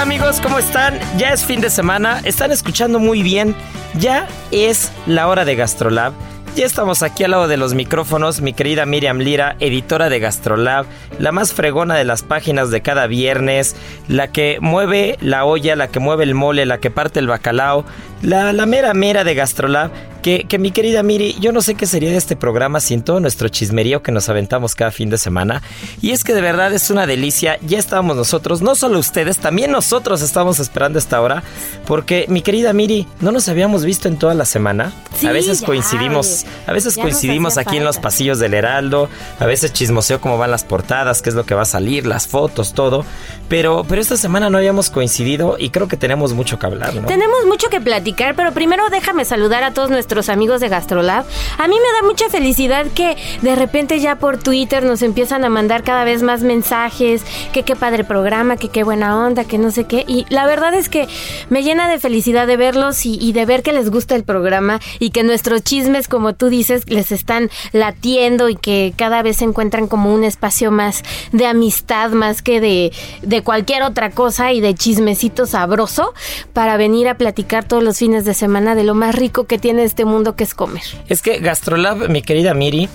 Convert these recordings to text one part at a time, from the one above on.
Amigos, ¿cómo están? Ya es fin de semana, están escuchando muy bien. Ya es la hora de Gastrolab. Ya estamos aquí al lado de los micrófonos, mi querida Miriam Lira, editora de Gastrolab, la más fregona de las páginas de cada viernes, la que mueve la olla, la que mueve el mole, la que parte el bacalao, la, la mera mera de Gastrolab, que, que mi querida Miri, yo no sé qué sería de este programa sin todo nuestro chismerío que nos aventamos cada fin de semana. Y es que de verdad es una delicia, ya estábamos nosotros, no solo ustedes, también nosotros estamos esperando esta hora, porque mi querida Miri, no nos habíamos visto en toda la semana. Sí, a veces ya, coincidimos, a veces coincidimos aquí en los pasillos del Heraldo, a veces chismoseo cómo van las portadas, qué es lo que va a salir, las fotos, todo. Pero, pero esta semana no habíamos coincidido y creo que tenemos mucho que hablar, ¿no? Tenemos mucho que platicar, pero primero déjame saludar a todos nuestros amigos de Gastrolab. A mí me da mucha felicidad que de repente ya por Twitter nos empiezan a mandar cada vez más mensajes, que qué padre programa, que qué buena onda, que no sé qué. Y la verdad es que me llena de felicidad de verlos y, y de ver que les gusta el programa y que nuestros chismes, como tú dices, les están latiendo y que cada vez se encuentran como un espacio más de amistad, más que de, de cualquier otra cosa y de chismecito sabroso para venir a platicar todos los fines de semana de lo más rico que tiene este mundo que es comer. Es que Gastrolab, mi querida Miri,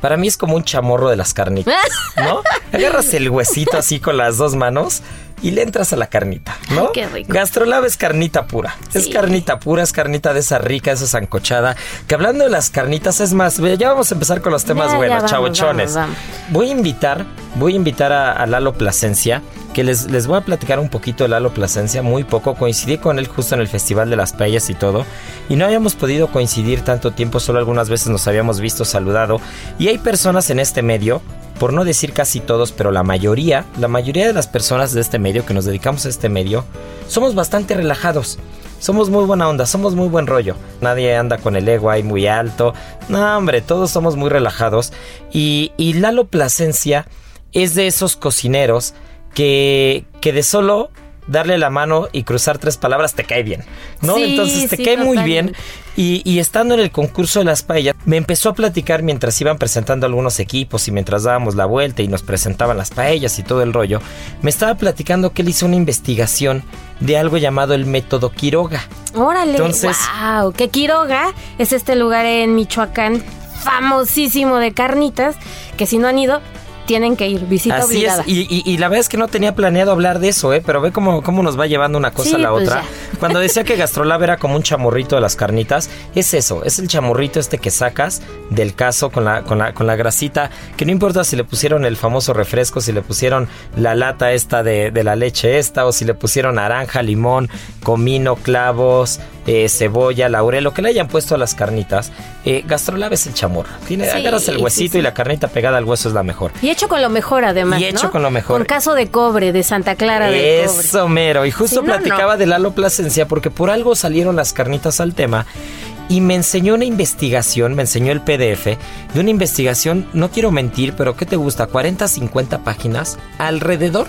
para mí es como un chamorro de las carnitas, ¿no? Agarras el huesito así con las dos manos y le entras a la carnita, ¿no? Ay, qué rico. Gastrolab es carnita pura. Es carnita pura, es carnita de esa rica, esa zancochada. Que hablando de las carnitas, es más, ya vamos a empezar con los temas Ya, buenos, chavochones. Voy a invitar, voy a invitar a, a Lalo Plasencia, que les, les voy a platicar un poquito de Lalo Plasencia, muy poco. Coincidí con él justo en el Festival de las Paellas y todo. Y no habíamos podido coincidir tanto tiempo, solo algunas veces nos habíamos visto, saludado. Y hay personas en este medio, por no decir casi todos, pero la mayoría, la mayoría de las personas de este medio que nos dedicamos a este medio, somos bastante relajados. Somos muy buena onda, somos muy buen rollo. Nadie anda con el ego ahí muy alto. No, hombre, todos somos muy relajados. Y, y Lalo Plasencia es de esos cocineros que, que de solo darle la mano y cruzar tres palabras te cae bien, ¿no? Sí, Entonces te sí, cae muy bien. Y, y estando en el concurso de las paellas, me empezó a platicar mientras iban presentando algunos equipos y mientras dábamos la vuelta y nos presentaban las paellas y todo el rollo. Me estaba platicando que él hizo una investigación de algo llamado el método Quiroga. Órale, Entonces- wow, que Quiroga es este lugar en Michoacán famosísimo de carnitas, que si no han ido, tienen que ir, visita Así obligada. es, y, y- y la verdad es que no tenía planeado hablar de eso, ¿eh? pero ve cómo, cómo nos va llevando una cosa Sí, a la pues otra. ya. Cuando decía que Gastrolab era como un chamorrito de las carnitas, es eso, es el chamorrito este que sacas del caso con la, con la, con la grasita, que no importa si le pusieron el famoso refresco, si le pusieron la lata esta de, de la leche esta, o si le pusieron naranja, limón, comino, clavos, eh, cebolla, laurel, lo que le hayan puesto a las carnitas. Eh, Gastrolab es el chamorro. Tiene, Sí, agarras el huesito sí. y la carnita pegada al hueso es la mejor. Y hecho con lo mejor además, Y hecho ¿no? con lo mejor. Con caso de cobre de Santa Clara Cobre. Eso, mero. Y justo Si platicaba no. de Lalo Plasencia porque por algo salieron las carnitas al tema. y me enseñó una investigación, me enseñó el PDF de una investigación, no quiero mentir, pero ¿qué te gusta? 40, 50 páginas alrededor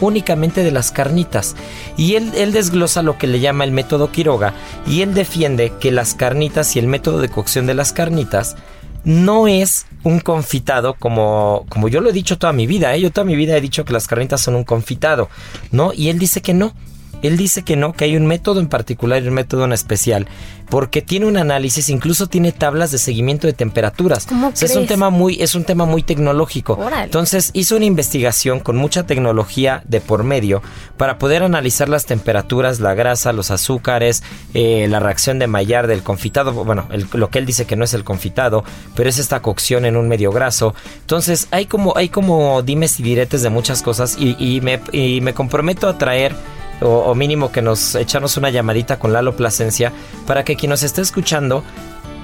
únicamente de las carnitas. Y él, desglosa lo que le llama el método Quiroga y él defiende que las carnitas y el método de cocción de las carnitas no es un confitado como, como yo lo he dicho toda mi vida. ¿eh? Yo toda mi vida he dicho que las carnitas son un confitado, ¿no? Y él dice que no. Él dice que no, que hay un método en particular y un método en especial, porque tiene un análisis, incluso tiene tablas de seguimiento de temperaturas. ¿Cómo es un tema muy, es un tema muy tecnológico. Entonces hizo una investigación con mucha tecnología de por medio para poder analizar las temperaturas, la grasa, los azúcares, eh, la reacción de Maillard del confitado. Bueno, el- lo que él dice que no es el confitado, pero es esta cocción en un medio graso. Entonces hay como, hay como dimes y diretes de muchas cosas y, y me, y me comprometo a traer o, o mínimo que nos echarnos una llamadita con Lalo Plasencia para que quien nos esté escuchando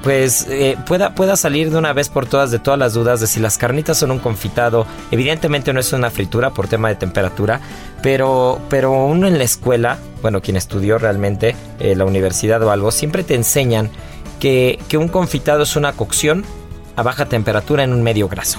pues eh, pueda, pueda salir de una vez por todas de todas las dudas de si las carnitas son un confitado. Evidentemente no es una fritura por tema de temperatura, pero, pero uno en la escuela, bueno, quien estudió realmente eh, la universidad o algo, siempre te enseñan que, que un confitado es una cocción a baja temperatura en un medio graso.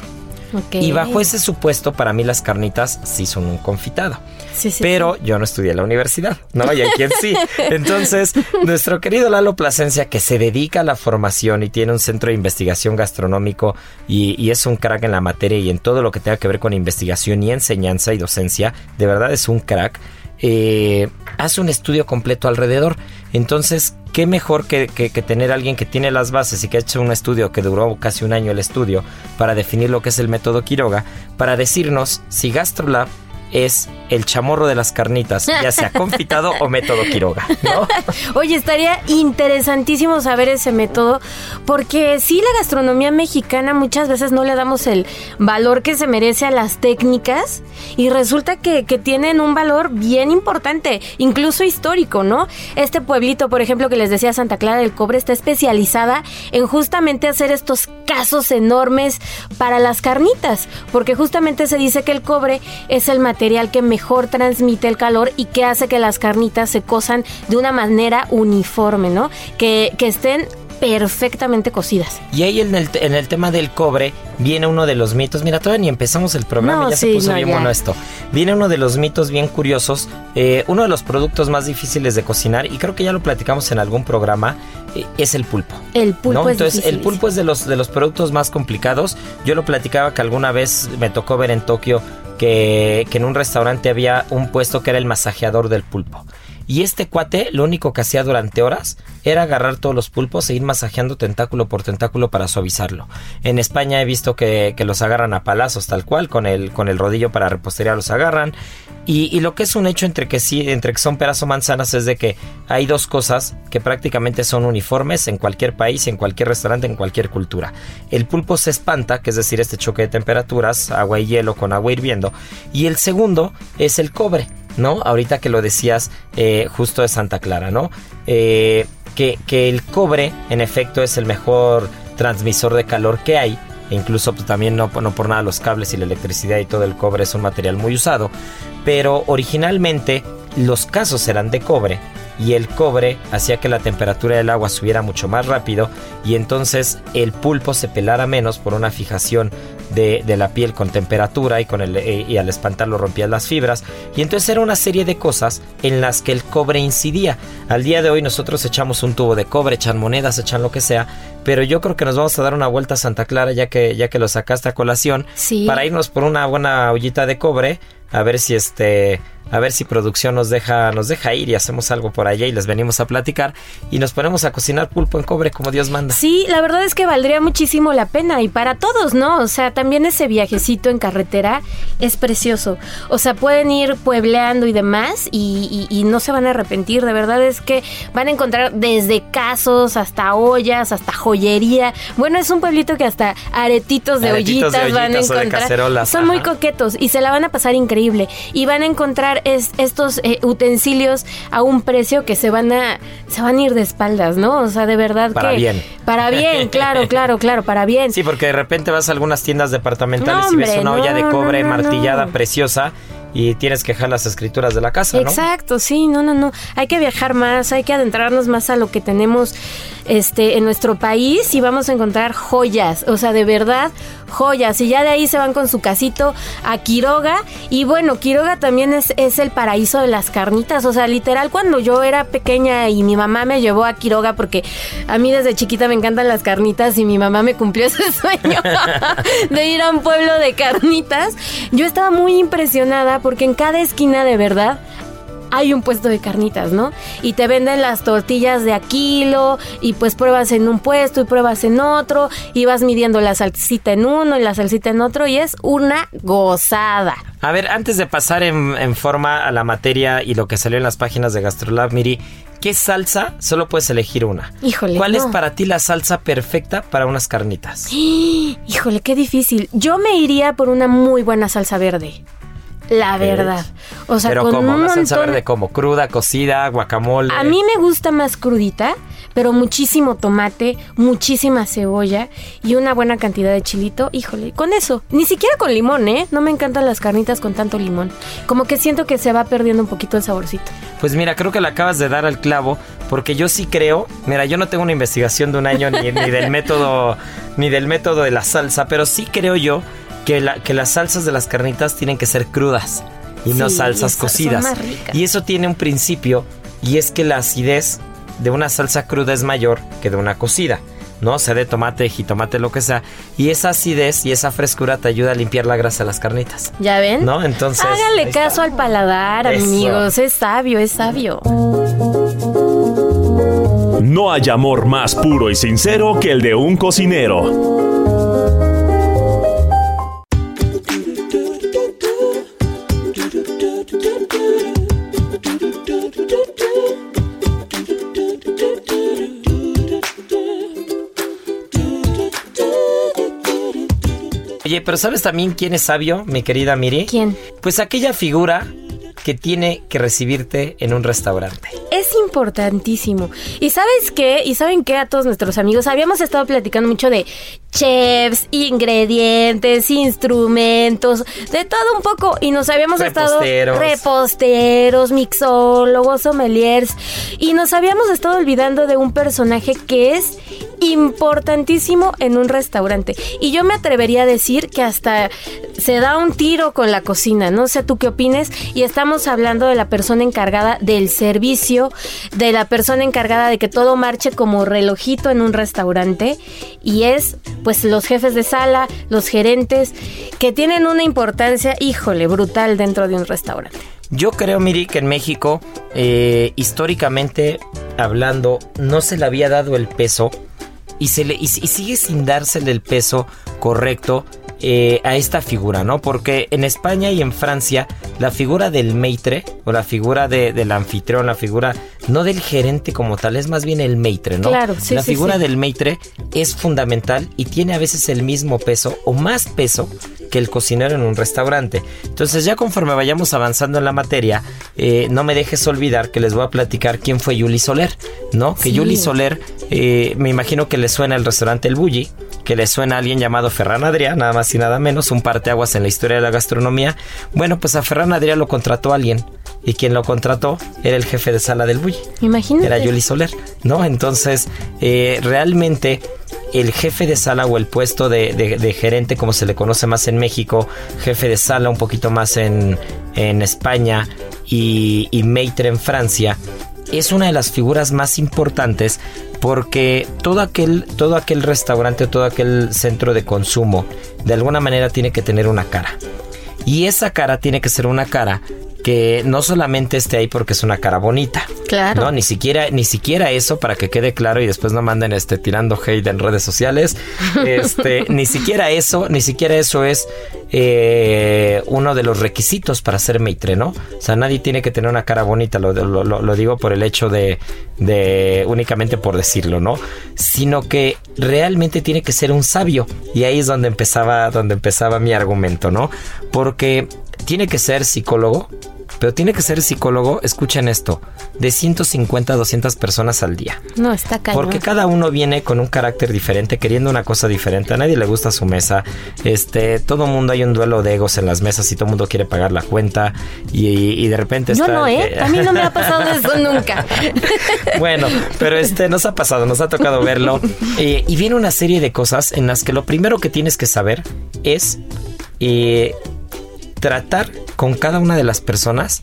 Y bajo ese supuesto, para mí las carnitas sí son un confitado. Sí, sí, Pero yo no estudié en la universidad, ¿no? Y hay quien sí. Entonces, nuestro querido Lalo Plasencia, que se dedica a la formación y tiene un centro de investigación gastronómico y, y es un crack en la materia y en todo lo que tenga que ver con investigación y enseñanza y docencia, de verdad es un crack. eh, hace un estudio completo alrededor. Entonces, qué mejor que, que- tener a alguien que tiene las bases y que ha hecho un estudio que duró casi un año el estudio para definir lo que es el método Quiroga, para decirnos si GastroLab es el chamorro de las carnitas, ya sea confitado o método Quiroga, ¿no? Oye, estaría interesantísimo saber ese método, porque sí, la gastronomía mexicana muchas veces no le damos el valor que se merece a las técnicas y resulta que, que tienen un valor bien importante, incluso histórico, ¿no? Este pueblito, por ejemplo, que les decía Santa Clara del Cobre, está especializada en justamente hacer estos casos enormes para las carnitas, porque justamente se dice que el cobre es el material que mejor transmite el calor y que hace que las carnitas se cosan de una manera uniforme, ¿no? Que, que estén perfectamente cocidas. Y ahí en el, en el tema del cobre viene uno de los mitos. Mira, todavía ni empezamos el programa, No, ya se sí, puso no, bien ya. bueno esto. Viene uno de los mitos bien curiosos. eh, uno de los productos más difíciles de cocinar, y creo que ya lo platicamos en algún programa, eh, es el pulpo. El pulpo ¿no? es Entonces, el pulpo es de los, de los productos más complicados. Yo lo platicaba que alguna vez me tocó ver en Tokio que, que en un restaurante había un puesto que era el masajeador del pulpo. Y este cuate lo único que hacía durante horas era agarrar todos los pulpos e ir masajeando tentáculo por tentáculo para suavizarlo. En España he visto que, los agarran a palazos tal cual, con el, con el rodillo para repostería los agarran. Y, y lo que es un hecho entre que sí, entre que son peras o manzanas es de que hay dos cosas que prácticamente son uniformes en cualquier país, en cualquier restaurante, en cualquier cultura. El pulpo se espanta, que es decir, este choque de temperaturas, agua y hielo con agua hirviendo. Y el segundo es el cobre. ¿No? Ahorita que lo decías eh, justo de Santa Clara, ¿no? Eh, que, que el cobre, en efecto, es el mejor transmisor de calor que hay. E incluso pues, también no, no por nada los cables y la electricidad y todo el cobre es un material muy usado. Pero originalmente los casos eran de cobre y el cobre hacía que la temperatura del agua subiera mucho más rápido y entonces el pulpo se pelara menos por una fijación de, de la piel con temperatura y, con el, eh, y al espantarlo rompía las fibras y entonces era una serie de cosas en las que el cobre incidía. Al día de hoy nosotros echamos un tubo de cobre, echan monedas, echan lo que sea, pero yo creo que nos vamos a dar una vuelta a Santa Clara ya que, ya que lo sacaste a colación Sí. para irnos por una buena ollita de cobre a ver si este a ver si producción nos deja nos deja ir y hacemos algo por allá y les venimos a platicar y nos ponemos a cocinar pulpo en cobre como Dios manda. Sí, la verdad es que valdría muchísimo la pena y para todos, ¿no? O sea, también ese viajecito en carretera es precioso. O sea, pueden ir puebleando y demás y, y- y no se van a arrepentir. De verdad es que van a encontrar desde casos hasta ollas, hasta joyería. Bueno, es un pueblito que hasta aretitos de Aretitos de ollitas van a encontrar. Son muy coquetos y se la van a pasar increíble. Y van a encontrar es- estos eh, utensilios a un precio que se van a se van a ir de espaldas, ¿no? O sea, de verdad Para que bien. para bien, claro, claro, claro, para bien. Sí, porque de repente vas a algunas tiendas departamentales No, y ves una olla de cobre no, martillada preciosa y tienes que dejar las escrituras de la casa, ¿no? Exacto, sí, no, no, no. Hay que viajar más, hay que adentrarnos más a lo que tenemos este, en nuestro país y vamos a encontrar joyas, o sea, de verdad, joyas. Y ya de ahí se van con su casito a Quiroga. Y bueno, Quiroga también es, es el paraíso de las carnitas. O sea, literal, cuando yo era pequeña y mi mamá me llevó a Quiroga, porque a mí desde chiquita me encantan las carnitas y mi mamá me cumplió ese sueño de ir a un pueblo de carnitas, yo estaba muy impresionada porque en cada esquina de verdad hay un puesto de carnitas, ¿no? Y te venden las tortillas de a kilo y pues pruebas en un puesto y pruebas en otro y vas midiendo la salsita en uno y la salsita en otro y es una gozada. A ver, antes de pasar en, forma a la materia y lo que salió en las páginas de Gastrolab, Miri, ¿qué salsa? Solo puedes elegir una. Híjole. ¿Cuál es para ti la salsa perfecta para unas carnitas? Híjole, qué difícil. Yo me iría por una muy buena salsa verde. La verdad. O sea, pero con como un montón- verde como cruda, cocida, guacamole. A mí me gusta más crudita, pero muchísimo tomate, muchísima cebolla y una buena cantidad de chilito. Híjole, con eso. Ni siquiera con limón, ¿eh? No me encantan las carnitas con tanto limón. Como que siento que se va perdiendo un poquito el saborcito. Pues mira, creo que le acabas de dar al clavo, porque yo sí creo, mira, yo no tengo una investigación de un año ni, ni del método, ni del método de la salsa, pero sí creo yo que, la- que las salsas de las carnitas tienen que ser crudas y no salsas son cocidas. más ricas. Y eso tiene un principio, y es que la acidez de una salsa cruda es mayor que de una cocida. ¿no? Sea de tomate, jitomate, lo que sea. Y esa acidez y esa frescura te ayuda a limpiar la grasa de las carnitas. ¿Ya ven? ¿No? Entonces. Háganle caso al paladar, Eso. amigos. Es sabio, es sabio. No hay amor más puro y sincero que el de un cocinero. Oye, pero ¿sabes también quién es sabio, mi querida Miri? ¿Quién? Pues aquella figura que tiene que recibirte en un restaurante. Es importantísimo. ¿Y sabes qué? ¿Y saben qué a todos nuestros amigos? Habíamos estado platicando mucho de chefs, ingredientes, instrumentos, de todo un poco. Y nos habíamos Reposteros. estado reposteros, mixólogos, sommeliers. Y nos habíamos estado olvidando de un personaje que es importantísimo en un restaurante. Y yo me atrevería a decir que hasta se da un tiro con la cocina. No sé tú qué opines. Y estamos hablando de la persona encargada del servicio, de la persona encargada de que todo marche como relojito en un restaurante. Y es, pues, los jefes de sala, los gerentes, que tienen una importancia, híjole, brutal dentro de un restaurante. Yo creo, Miri, que en México, eh, históricamente hablando, no se le había dado el peso y, se le, y, y sigue sin dársele el peso correcto eh, a esta figura, ¿no? Porque en España y en Francia, la figura del maitre o la figura de- del anfitrión, la figura no del gerente como tal, es más bien el maitre, ¿no? Claro, sí, La sí, figura sí. del maitre es fundamental y tiene a veces el mismo peso o más peso que el cocinero en un restaurante. Entonces ya conforme vayamos avanzando en la materia, eh, no me dejes olvidar que les voy a platicar quién fue Yuli Soler, ¿no? Que. Yuli Soler, eh, me imagino que le suena el restaurante El Bulli, que le suena a alguien llamado Ferran Adrià, nada más y nada menos, un parteaguas en la historia de la gastronomía. Bueno, pues a Ferran Adrià lo contrató alguien y quien lo contrató era el jefe de sala del Bulli. Imagínate. Era Yuli Soler, ¿no? Entonces, eh, realmente el jefe de sala o el puesto de, de- de gerente, como se le conoce más en México, jefe de sala un poquito más en, en España y, y maitre en Francia, es una de las figuras más importantes porque todo aquel, todo aquel restaurante, todo aquel centro de consumo, de alguna manera tiene que tener una cara. Y esa cara tiene que ser una cara que no solamente esté ahí porque es una cara bonita. Claro. No, ni siquiera, ni siquiera eso para que quede claro y después no manden este tirando hate en redes sociales. Este, ni siquiera eso, ni siquiera eso es eh, uno de los requisitos para ser maitre, ¿no? O sea, nadie tiene que tener una cara bonita, lo, lo- digo por el hecho de, de únicamente por decirlo, ¿no? Sino que realmente tiene que ser un sabio. Y ahí es donde empezaba, donde empezaba mi argumento, ¿no? Porque tiene que ser psicólogo, pero tiene que ser psicólogo, escuchen esto, de 150 a 200 personas al día. No, está cañón. Porque cada uno viene con un carácter diferente, queriendo una cosa diferente. A nadie le gusta su mesa. Este, todo mundo hay un duelo de egos en las mesas y todo mundo quiere pagar la cuenta. Y, y de repente Yo está. no, ¿eh? A mí no me ha pasado eso nunca. Bueno, pero este nos ha pasado, nos ha tocado verlo. Eh, y viene una serie de cosas en las que lo primero que tienes que saber es eh, tratar con cada una de las personas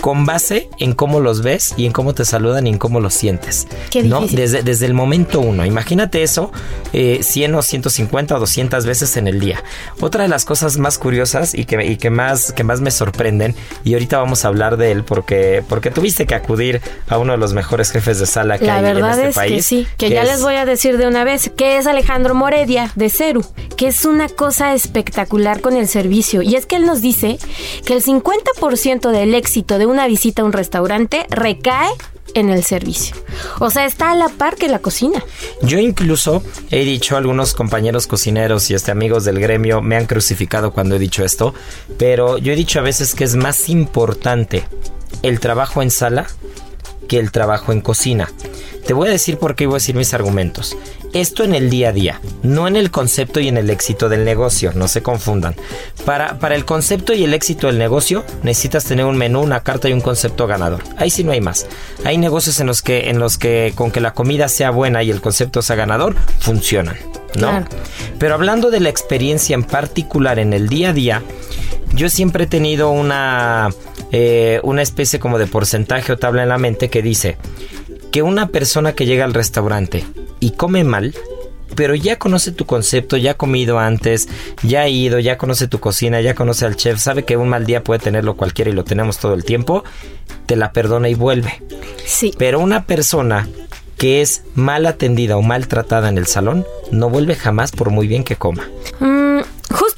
con base en cómo los ves y en cómo te saludan y en cómo los sientes. Qué ¿no? Desde, desde el momento uno. Imagínate eso eh, 100 o 150 o 200 veces en el día. Otra de las cosas más curiosas y que, y que, más, que más me sorprenden, y ahorita vamos a hablar de él porque, porque tuviste que acudir a uno de los mejores jefes de sala que La hay en verdad este es país. que sí, que, ya es- les voy a decir de una vez, que es Alejandro Moredia de Ceru, que es una cosa espectacular con el servicio. Y es que él nos dice que el 50% del éxito de una visita a un restaurante recae en el servicio. O sea, está a la par que la cocina. Yo incluso he dicho, algunos compañeros cocineros y este amigos del gremio me han crucificado cuando he dicho esto, pero yo he dicho a veces que es más importante el trabajo en sala que el trabajo en cocina. Te voy a decir por qué voy a decir mis argumentos. Esto en el día a día, no en el concepto y en el éxito del negocio, no se confundan. Para, para el concepto y el éxito del negocio necesitas tener un menú, una carta y un concepto ganador. Ahí sí no hay más. Hay negocios en los que, en los que con que la comida sea buena y el concepto sea ganador, funcionan. ¿no? Claro. Pero hablando de la experiencia en particular en el día a día, yo siempre he tenido una, eh, una especie como de porcentaje o tabla en la mente que dice que una persona que llega al restaurante y come mal, pero ya conoce tu concepto, ya ha comido antes, ya ha ido, ya conoce tu cocina, ya conoce al chef, sabe que un mal día puede tenerlo cualquiera y lo tenemos todo el tiempo, te la perdona y vuelve. Sí. Pero una persona que es mal atendida o maltratada en el salón, no vuelve jamás por muy bien que coma. Mm,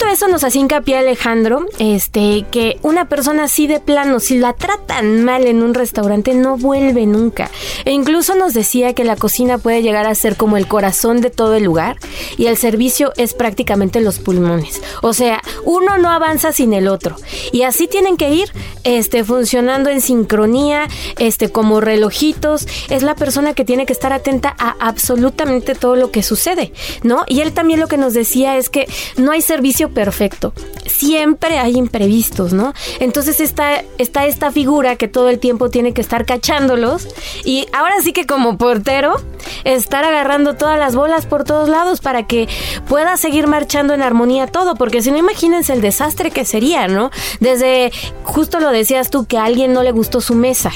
eso nos hacía hincapié Alejandro, este, que una persona así de plano, si la tratan mal en un restaurante, no vuelve nunca. E incluso nos decía que la cocina puede llegar a ser como el corazón de todo el lugar y el servicio es prácticamente los pulmones. O sea, uno no avanza sin el otro. Y así tienen que ir, este, funcionando en sincronía, este, como relojitos. Es la persona que tiene que estar atenta a absolutamente todo lo que sucede, ¿no? Y él también lo que nos decía es que no hay servicio perfecto. Siempre hay imprevistos, ¿no? Entonces está, está esta figura que todo el tiempo tiene que estar cachándolos. Y ahora sí que como portero, estar agarrando todas las bolas por todos lados para que pueda seguir marchando en armonía todo. Porque si no, imagínense el desastre que sería, ¿no? Desde, justo lo decías tú, que a alguien no le gustó su mesa.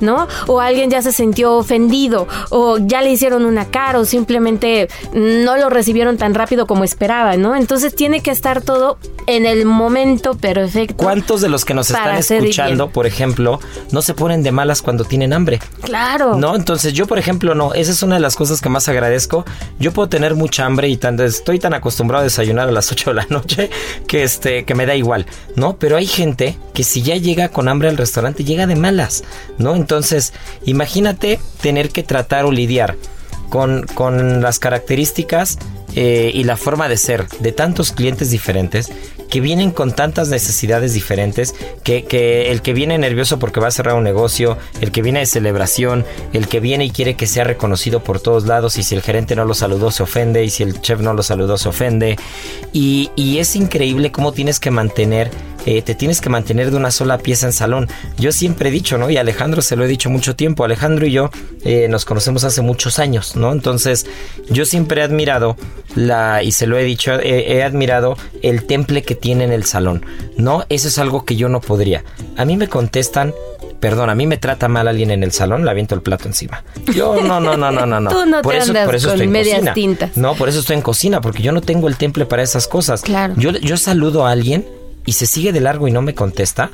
¿no? O alguien ya se sintió ofendido, o ya le hicieron una cara, o simplemente no lo recibieron tan rápido como esperaba, ¿no? Entonces tiene que estar todo en el momento perfecto. ¿Cuántos de los que nos están escuchando, bien? por ejemplo, no se ponen de malas cuando tienen hambre? Claro. No, entonces yo, por ejemplo, no. Esa es una de las cosas que más agradezco. Yo puedo tener mucha hambre y tan, estoy tan acostumbrado a desayunar a las 8 de la noche que, este, que me da igual, ¿no? Pero hay gente que si ya llega con hambre al restaurante, llega de malas, ¿no? Entonces, imagínate tener que tratar o lidiar con, con las características eh, y la forma de ser de tantos clientes diferentes que vienen con tantas necesidades diferentes, que, que el que viene nervioso porque va a cerrar un negocio, el que viene de celebración, el que viene y quiere que sea reconocido por todos lados y si el gerente no lo saludó se ofende y si el chef no lo saludó se ofende. Y, y es increíble cómo tienes que mantener eh, te tienes que mantener de una sola pieza en salón. Yo siempre he dicho, ¿no? Y Alejandro se lo he dicho mucho tiempo. Alejandro y yo eh, nos conocemos hace muchos años, ¿no? Entonces, yo siempre he admirado la, y se lo he dicho, eh, he admirado el temple que tiene en el salón, ¿no? Eso es algo que yo no podría. A mí me contestan. Perdón, a mí me trata mal alguien en el salón, le aviento el plato encima. Yo no, no, no, no, no, no. Tú no te andas con estoy en medias cocina. tintas. No, por eso estoy en cocina, porque yo no tengo el temple para esas cosas. Claro. Yo, yo saludo a alguien y se sigue de largo y no me contesta.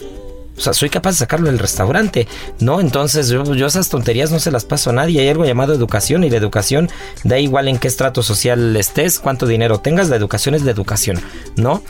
O sea, soy capaz de sacarlo del restaurante, ¿no? Entonces yo, esas tonterías no se las paso a nadie. Hay algo llamado educación y la educación da igual en qué estrato social estés, cuánto dinero tengas, la educación es la educación, ¿no?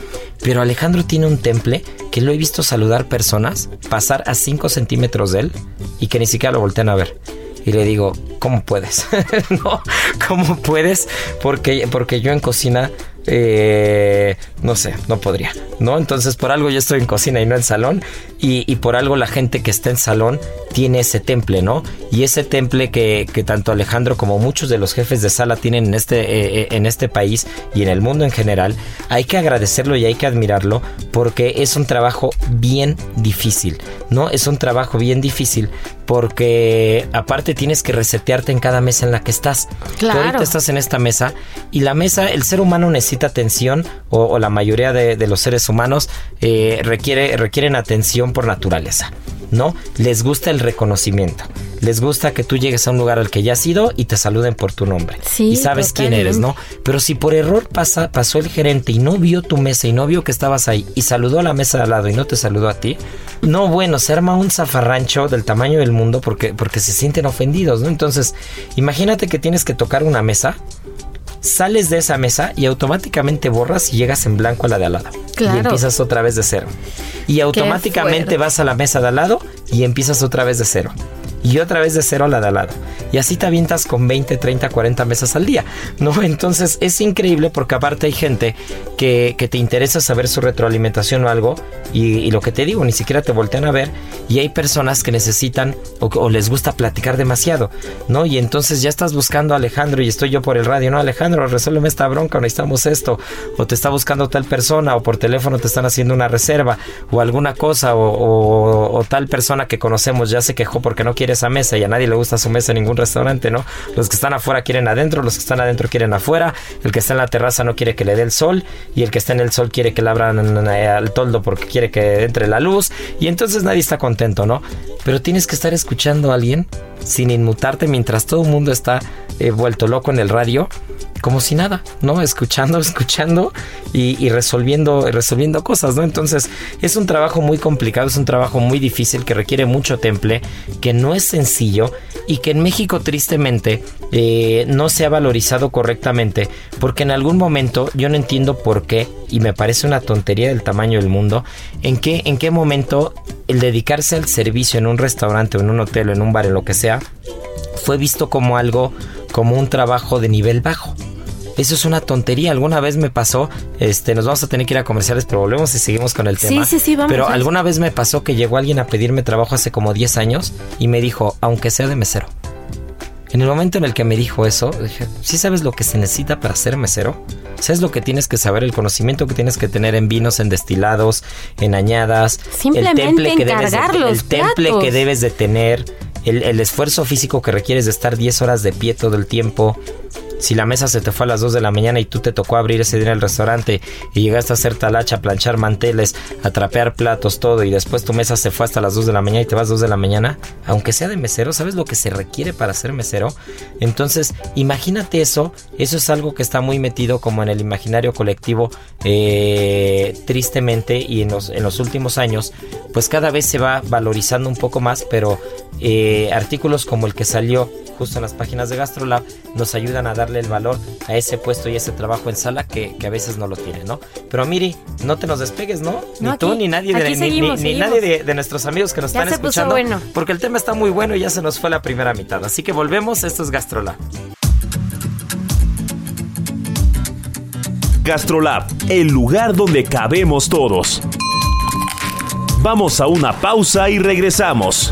Pero Alejandro tiene un temple que lo he visto saludar personas, pasar a 5 centímetros de él y que ni siquiera lo voltean a ver. Y le digo, ¿cómo puedes? no, ¿cómo puedes? Porque, porque yo en cocina eh, no sé, no podría, ¿no? Entonces por algo yo estoy en cocina y no en salón y, por algo la gente que está en salón tiene ese temple, ¿no? Y ese temple que, tanto Alejandro como muchos de los jefes de sala tienen en este, eh, eh, en este país y en el mundo en general, hay que agradecerlo y hay que admirarlo porque es un trabajo bien difícil, ¿no? Es un trabajo bien difícil porque aparte tienes que resetearte en cada mesa en la que estás. Claro. ahorita estás en esta mesa y la mesa, el ser humano necesita atención o, la mayoría de, los seres humanos eh, requiere, requieren atención por naturaleza. ¿no? Les gusta el reconocimiento. Les gusta que tú llegues a un lugar al que ya has ido y te saluden por tu nombre. y sabes quién eres, ¿no? Pero si por error pasa, pasó el gerente y no vio tu mesa y no vio que estabas ahí y saludó a la mesa de al lado y no te saludó a ti, no, bueno, se arma un zafarrancho del tamaño del mundo porque, porque se sienten ofendidos, ¿no? Entonces, imagínate que tienes que tocar una mesa sales de esa mesa y automáticamente borras y llegas en blanco a la de al lado. Y empiezas otra vez de cero. Y automáticamente vas a la mesa de al lado y empiezas otra vez de cero y otra vez de cero a la de al lado. Y así te avientas con 20, 30, 40 mesas al día, ¿no? Entonces es increíble porque aparte hay gente que, te interesa saber su retroalimentación o algo y, lo que te digo, ni siquiera te voltean a ver y hay personas que necesitan o, les gusta platicar demasiado, ¿no? Y entonces ya estás buscando a Alejandro y estoy yo por el radio, no, Alejandro, resuélveme esta bronca, necesitamos esto, o te está buscando tal persona o por teléfono te están haciendo una reserva o alguna cosa o, o tal persona que conocemos ya se quejó porque no quiere esa mesa y a nadie le gusta su mesa en ningún restaurante, ¿no? Los que están afuera quieren adentro, los que están adentro quieren afuera, el que está en la terraza no quiere que le dé el sol y el que está en el sol quiere que le abran eh, al toldo porque quiere que entre la luz y entonces nadie está contento, ¿no? Pero tienes que estar escuchando a alguien sin inmutarte mientras todo el mundo está eh, vuelto loco en el radio como si nada, ¿no? Escuchando, escuchando y, resolviendo, resolviendo cosas, ¿no? Entonces es un trabajo muy complicado, es un trabajo muy difícil que requiere mucho temple, que no es sencillo y que en México tristemente eh, no se ha valorizado correctamente, porque en algún momento yo no entiendo por qué y me parece una tontería del tamaño del mundo, en qué, en qué momento el dedicarse al servicio en un restaurante en un hotel en un bar, en lo que sea, fue visto como algo, como un trabajo de nivel bajo. Eso es una tontería. Alguna vez me pasó, este, nos vamos a tener que ir a comerciales, pero volvemos y seguimos con el tema. Sí, sí, sí, vamos. Pero alguna vez me pasó que llegó alguien a pedirme trabajo hace como 10 años y me dijo, aunque sea de mesero. En el momento en el que me dijo eso, dije, ¿sí sabes lo que se necesita para ser mesero? ¿Sabes lo que tienes que saber? El conocimiento que tienes que tener en vinos, en destilados, en añadas. Simplemente el temple que debes de, El temple que debes de tener, el, el esfuerzo físico que requieres de estar 10 horas de pie todo el tiempo, si la mesa se te fue a las 2 de la mañana y tú te tocó abrir ese día en el restaurante y llegaste a hacer talacha, planchar manteles, a trapear platos, todo, y después tu mesa se fue hasta las 2 de la mañana y te vas a 2 de la mañana, aunque sea de mesero, ¿sabes lo que se requiere para ser mesero? Entonces, imagínate eso, eso es algo que está muy metido como en el imaginario colectivo, eh, tristemente, y en los, en los últimos años, pues cada vez se va valorizando un poco más, pero eh, artículos como el que salió justo en las páginas de GastroLab nos ayudan a darle el valor a ese puesto y ese trabajo en sala que, a veces no lo tiene, ¿no? Pero Miri, no te nos despegues, ¿no? Ni tú ni nadie, de, ni, nadie de, nuestros amigos que nos están escuchando. Porque el tema está muy bueno y ya se nos fue la primera mitad. Así que volvemos, esto es GastroLab. GastroLab, el lugar donde cabemos todos. Vamos a una pausa y regresamos.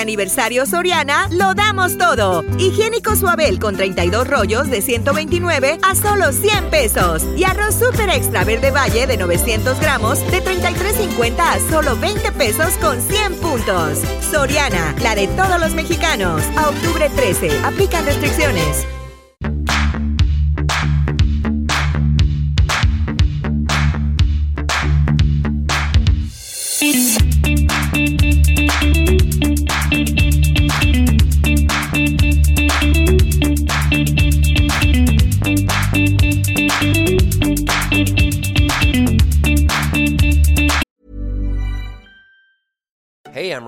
Aniversario Soriana lo damos todo. Higiénico Suabel con 32 rollos de 129 a solo 100 pesos. Y arroz super extra verde valle de 900 gramos de 33.50 a solo 20 pesos con 100 puntos. Soriana, la de todos los mexicanos. A octubre 13, aplican restricciones.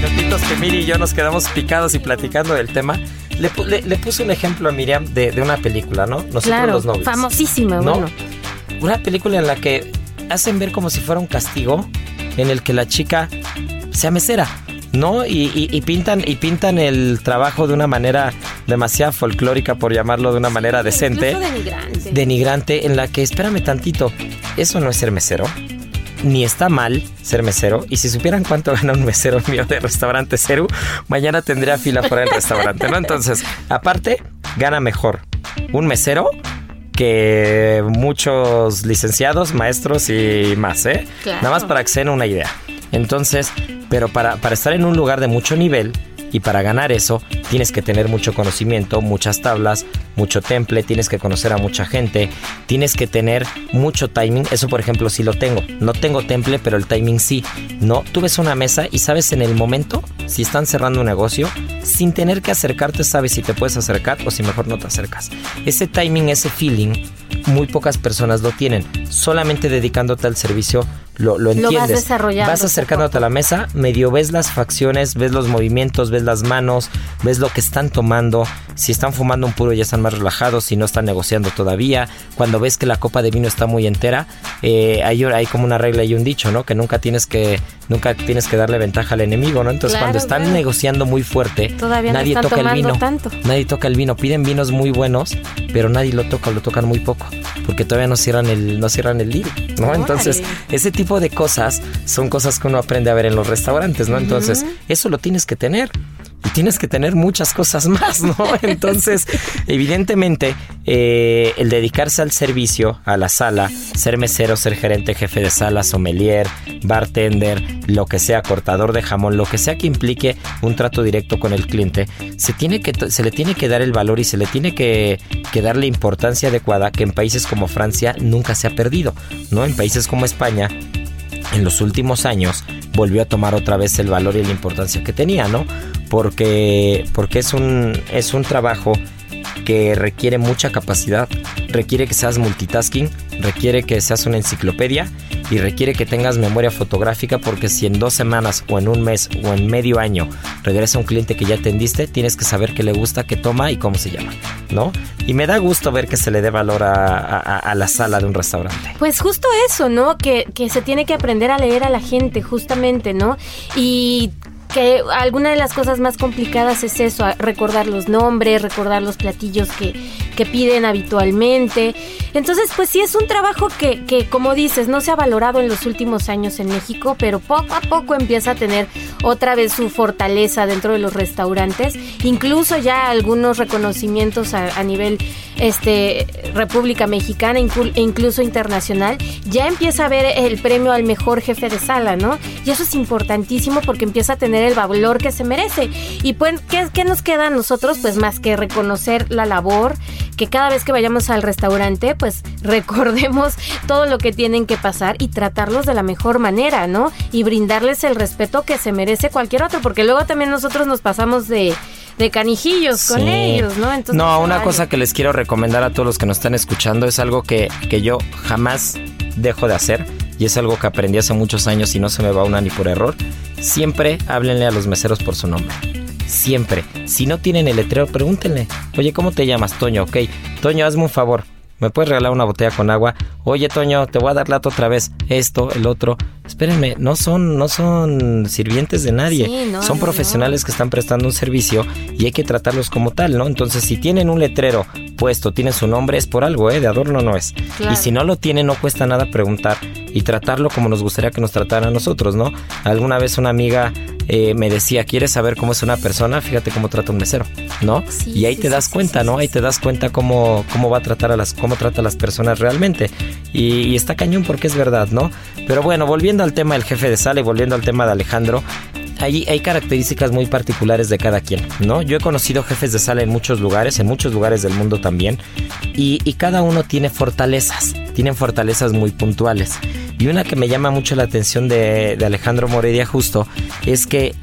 Minutitos que Miri y yo nos quedamos picados y platicando del tema. Le, le- le puse un ejemplo a Miriam de, de una película, ¿no? Nosotros Claro, los novios. famosísima, ¿no? bueno. Una película en la que hacen ver como si fuera un castigo, en el que la chica sea mesera, ¿no? Y, y- y pintan, y pintan el trabajo de una manera demasiado folclórica, por llamarlo de una manera decente. Incluso denigrante. Denigrante, en la que, espérame tantito, eso no es ser mesero. Ni está mal ser mesero. Y si supieran cuánto gana un mesero mío de restaurante Ceru, mañana tendría fila fuera del restaurante, ¿no? Entonces, aparte, gana mejor un mesero que muchos licenciados, maestros y más, ¿eh? Claro. Nada más para que se den una idea. Entonces, pero para, para estar en un lugar de mucho nivel y para ganar eso, tienes que tener mucho conocimiento, muchas tablas, mucho temple, tienes que conocer a mucha gente, tienes que tener mucho timing. Eso, por ejemplo, sí lo tengo. No tengo temple, pero el timing sí. No, tú ves una mesa y sabes en el momento si están cerrando un negocio, sin tener que acercarte, sabes si te puedes acercar o si mejor no te acercas. Ese timing, ese feeling, muy pocas personas lo tienen. Solamente dedicándote al servicio lo, lo vas entiendes. desarrollando Vas poco a acercándote a la mesa, medio ves las facciones, ves los movimientos, ves las manos, ves lo que están tomando. Si están fumando un puro ya están más relajados, si no están negociando todavía. Cuando ves que la copa de vino está muy entera, eh, hay, hay como una regla y un dicho, ¿no? Que nunca tienes que, nunca tienes que darle ventaja al enemigo, ¿no? Entonces Claro, cuando están claro. negociando muy fuerte, Todavía nadie toca el vino. tanto. Nadie toca el vino. Piden vinos muy buenos, pero nadie lo toca, lo tocan muy poco. Porque todavía no cierran el, no cierran el deal, ¿no? Órale. Entonces, ese tipo de cosas son cosas que uno aprende a ver en los restaurantes, ¿no? Entonces, eso lo tienes que tener. Y tienes que tener muchas cosas más, ¿no? Entonces, evidentemente, eh, el dedicarse al servicio, a la sala, ser mesero, ser gerente, jefe de sala, sommelier, bartender, lo que sea, cortador de jamón, lo que sea que implique un trato directo con el cliente, se, tiene que, se le tiene que dar el valor y se le tiene que, que dar la importancia adecuada que en países como Francia nunca se ha perdido, ¿no? En países como España en los últimos años volvió a tomar otra vez el valor y la importancia que tenía, ¿no? Porque, porque es, un, es un trabajo que requiere mucha capacidad, requiere que seas multitasking, requiere que seas una enciclopedia y requiere que tengas memoria fotográfica porque si en dos semanas o en un mes o en medio año regresa un cliente que ya atendiste, tienes que saber qué le gusta, qué toma y cómo se llama, ¿no? Y me da gusto ver que se le dé valor a, la sala de un restaurante. Pues justo eso, ¿no? Que, que se tiene que aprender a leer a la gente, justamente, ¿no? Y que alguna de las cosas más complicadas es eso, recordar los nombres, recordar los platillos que, que piden habitualmente. Entonces, pues sí es un trabajo que, que, como dices, no se ha valorado en los últimos años en México, pero poco a poco empieza a tener otra vez su fortaleza dentro de los restaurantes. Incluso ya algunos reconocimientos a, nivel este República Mexicana e incluso internacional, ya empieza a ver el premio al mejor jefe de sala, ¿no? Y eso es importantísimo porque empieza a tener el valor que se merece. Y pues, ¿qué, qué nos queda a nosotros? Pues más que reconocer la labor, que cada vez que vayamos al restaurante, pues recordemos todo lo que tienen que pasar y tratarlos de la mejor manera, ¿no? Y brindarles el respeto que se merece cualquier otro, porque luego también nosotros nos pasamos de, de canijillos con Sí. ellos, ¿no? Entonces, no, una vale. cosa que les quiero recomendar a todos los que nos están escuchando es algo que, que yo jamás dejo de hacer y es algo que aprendí hace muchos años y no se me va una ni por error. Siempre háblenle a los meseros por su nombre. Siempre. Si no tienen el letrero, pregúntenle. Oye, ¿cómo te llamas, Toño? Ok. Toño, hazme un favor. ¿Me puedes regalar una botella con agua? Oye, Toño, te voy a dar lato otra vez. Esto, el otro. Espérenme, no son, no son sirvientes de nadie. Sí, no, son no, profesionales que están prestando un servicio y hay que tratarlos como tal, ¿no? Entonces, si tienen un letrero puesto, tienen su nombre, es por algo, ¿eh? De adorno no es. Claro. Y si no lo tienen, no cuesta nada preguntar. Y tratarlo como nos gustaría que nos trataran a nosotros, ¿no? Alguna vez una amiga eh, me decía, ¿quieres saber cómo es una persona? Fíjate cómo trata un mesero, ¿no? y ahí te das cuenta, ¿no? Ahí te das cuenta cómo, cómo va a tratar a las, cómo trata a las personas realmente. Y, y está cañón porque es verdad, ¿no? Pero bueno, volviendo al tema del jefe de sala y volviendo al tema de Alejandro, hay, hay, características muy particulares de cada quien, ¿no? Yo he conocido jefes de sala en muchos lugares, en muchos lugares del mundo también, y, y, cada uno tiene fortalezas, tienen fortalezas muy puntuales. Y una que me llama mucho la atención de, Alejandro Moredia justo es que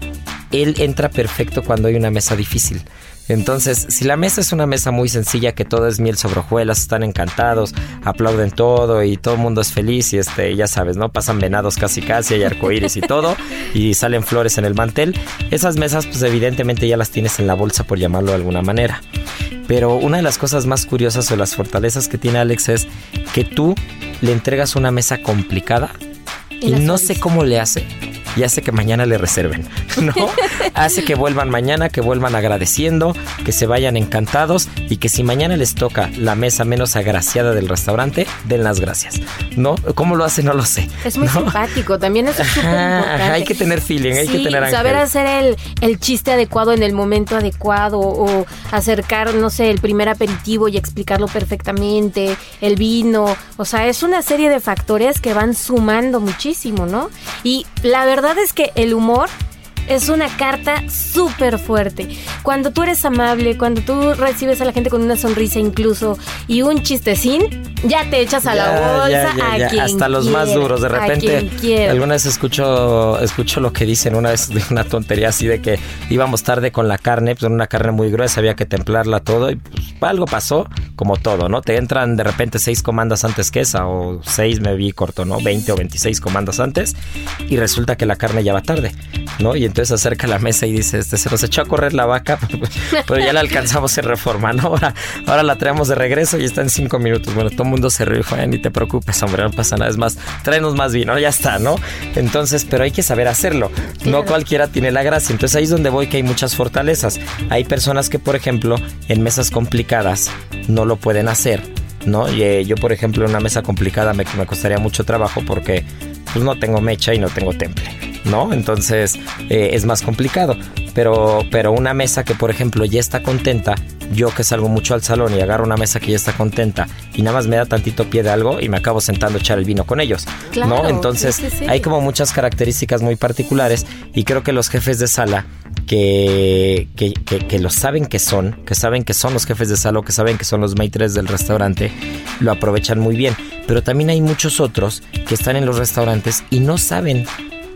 él entra perfecto cuando hay una mesa difícil. Entonces, si la mesa es una mesa muy sencilla, que todo es miel sobre hojuelas, están encantados, aplauden todo y todo el mundo es feliz y este, ya sabes, ¿no? Pasan venados casi casi, hay arcoíris y todo, y salen flores en el mantel. Esas mesas, pues evidentemente ya las tienes en la bolsa, por llamarlo de alguna manera. Pero una de las cosas más curiosas o las fortalezas que tiene Alex es que tú le entregas una mesa complicada y no sé cómo le hace, y hace que mañana le reserven, ¿no? hace que vuelvan mañana, que vuelvan agradeciendo, que se vayan encantados y que si mañana les toca la mesa menos agraciada del restaurante, den las gracias, ¿no? ¿Cómo lo hace? No lo sé. Es muy ¿no? simpático, también es súper importante. Hay que tener feeling, hay sí, que tener saber ángel. hacer el, el chiste adecuado en el momento adecuado o acercar, no sé, el primer aperitivo y explicarlo perfectamente, el vino, o sea, es una serie de factores que van sumando muchísimo, ¿no? Y la verdad es que el humor es una carta súper fuerte. Cuando tú eres amable, cuando tú recibes a la gente con una sonrisa incluso y un chistecín, ya te echas a la bolsa ya, ya, a quien Hasta los más duros. De repente, alguna vez escucho, escucho lo que dicen una vez de una tontería así de que íbamos tarde con la carne, pues una carne muy gruesa, había que templarla todo y pues, algo pasó, como todo, ¿no? Te entran de repente seis comandas antes que esa, o seis me vi corto, ¿no? 20 o 26 comandas antes, y resulta que la carne ya va tarde, ¿no? Y entonces acerca la mesa y dice, este, se nos echó a correr la vaca, pero ya la alcanzamos en reforma, ¿no? Ahora, ahora la traemos de regreso y está en cinco minutos. Bueno, todo el mundo se rió, "Ay, ni te preocupes, hombre, no pasa nada, es más, tráenos más vino, ya está, ¿no? Entonces, pero hay que saber hacerlo, no cualquiera tiene la gracia, entonces ahí es donde voy que hay muchas fortalezas. Hay personas que, por ejemplo, en mesas complicadas no lo pueden hacer, ¿no? Y, eh, yo, por ejemplo, en una mesa complicada me, me costaría mucho trabajo porque pues no tengo mecha y no tengo temple, ¿no? Entonces eh, es más complicado. Pero, pero una mesa que, por ejemplo, ya está contenta, yo que salgo mucho al salón y agarro una mesa que ya está contenta y nada más me da tantito pie de algo y me acabo sentando a echar el vino con ellos, Claro, ¿no? Entonces sí, sí, sí. hay como muchas características muy particulares y creo que los jefes de sala que, que, que, que lo saben que son, que saben que son los jefes de sala o que saben que son los maitres del restaurante, lo aprovechan muy bien. Pero también hay muchos otros que están en los restaurantes y no saben,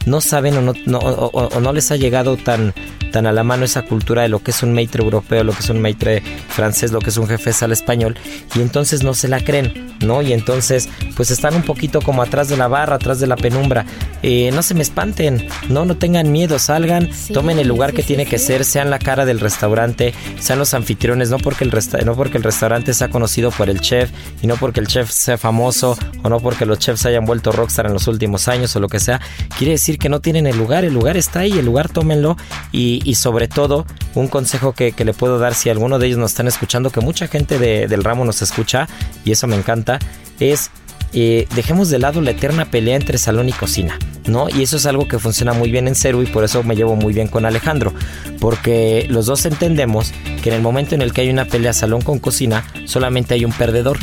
no saben o no, no- o- no les ha llegado tan, tan a la mano esa cultura de lo que es un maitre europeo, lo que es un maitre francés, lo que es un jefe sala español, y entonces no se la creen, ¿no? Y entonces, pues están un poquito como atrás de la barra, atrás de la penumbra. Eh, no se me espanten, no, no tengan miedo, salgan, Sí, tomen el lugar sí, que sí, tiene que ser, sean la cara del restaurante, sean los anfitriones, no porque el resta- no porque el restaurante sea conocido por el chef y no porque el chef sea famoso o no porque los chefs hayan vuelto rockstar en los últimos años o lo que sea, quiere decir que no tienen el lugar, el lugar está ahí, el lugar tómenlo y, y sobre todo un consejo que, que le puedo dar si alguno de ellos nos están escuchando, que mucha gente de- del ramo nos escucha y eso me encanta, es eh, dejemos de lado la eterna pelea entre salón y cocina, ¿no? Y eso es algo que funciona muy bien en Ceru y por eso me llevo muy bien con Alejandro, porque los dos entendemos que en el momento en el que hay una pelea salón con cocina, solamente hay un perdedor.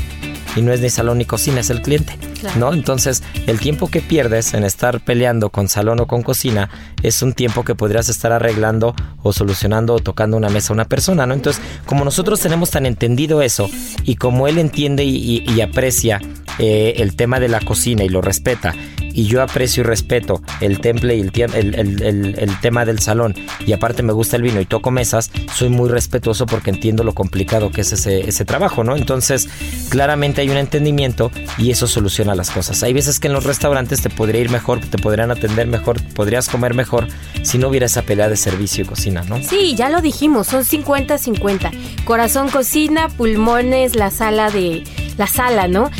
Y no es ni salón ni cocina, es el cliente. Claro. ¿No? Entonces, el tiempo que pierdes en estar peleando con salón o con cocina es un tiempo que podrías estar arreglando o solucionando o tocando una mesa a una persona, ¿no? Entonces, como nosotros tenemos tan entendido eso y como él entiende y, y- y aprecia eh, el tema de la cocina y lo respeta, y yo aprecio y respeto el temple y el, el, el- el- tema del salón, y aparte me gusta el vino y toco mesas, soy muy respetuoso porque entiendo lo complicado que es ese, ese trabajo, ¿no? Entonces, claramente hay un entendimiento y eso soluciona las cosas. Hay veces que en los restaurantes te podría ir mejor, te podrían atender mejor, podrías comer mejor si no hubiera esa pelea de servicio y cocina, ¿no? Sí, ya lo dijimos, son 50-50. Corazón, cocina, pulmones, la sala de la sala, ¿no?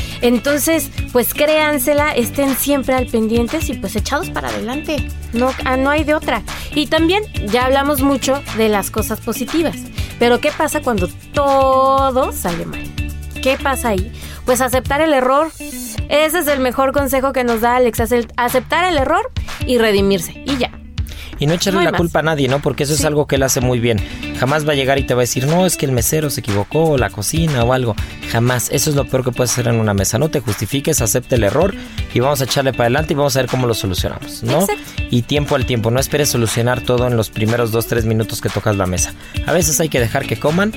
Entonces, pues créansela, estén siempre al pendientes y pues echados para adelante. No, ah, no hay de otra. Y también ya hablamos mucho de las cosas positivas. Pero ¿qué pasa cuando todo sale mal? ¿Qué pasa ahí? Pues aceptar el error Ese es el mejor consejo que nos da Alex, aceptar el error y redimirse. Y no echarle la culpa a nadie, ¿no? Porque eso es algo que él hace muy bien. Jamás va a llegar y te va a decir, no, es que el mesero se equivocó, o la cocina o algo. Jamás. Eso es lo peor que puedes hacer en una mesa. No te justifiques, acepte el error y vamos a echarle para adelante y vamos a ver cómo lo solucionamos, ¿no? Y tiempo al tiempo. No esperes solucionar todo en los primeros dos, tres minutos que tocas la mesa. A veces hay que dejar que coman,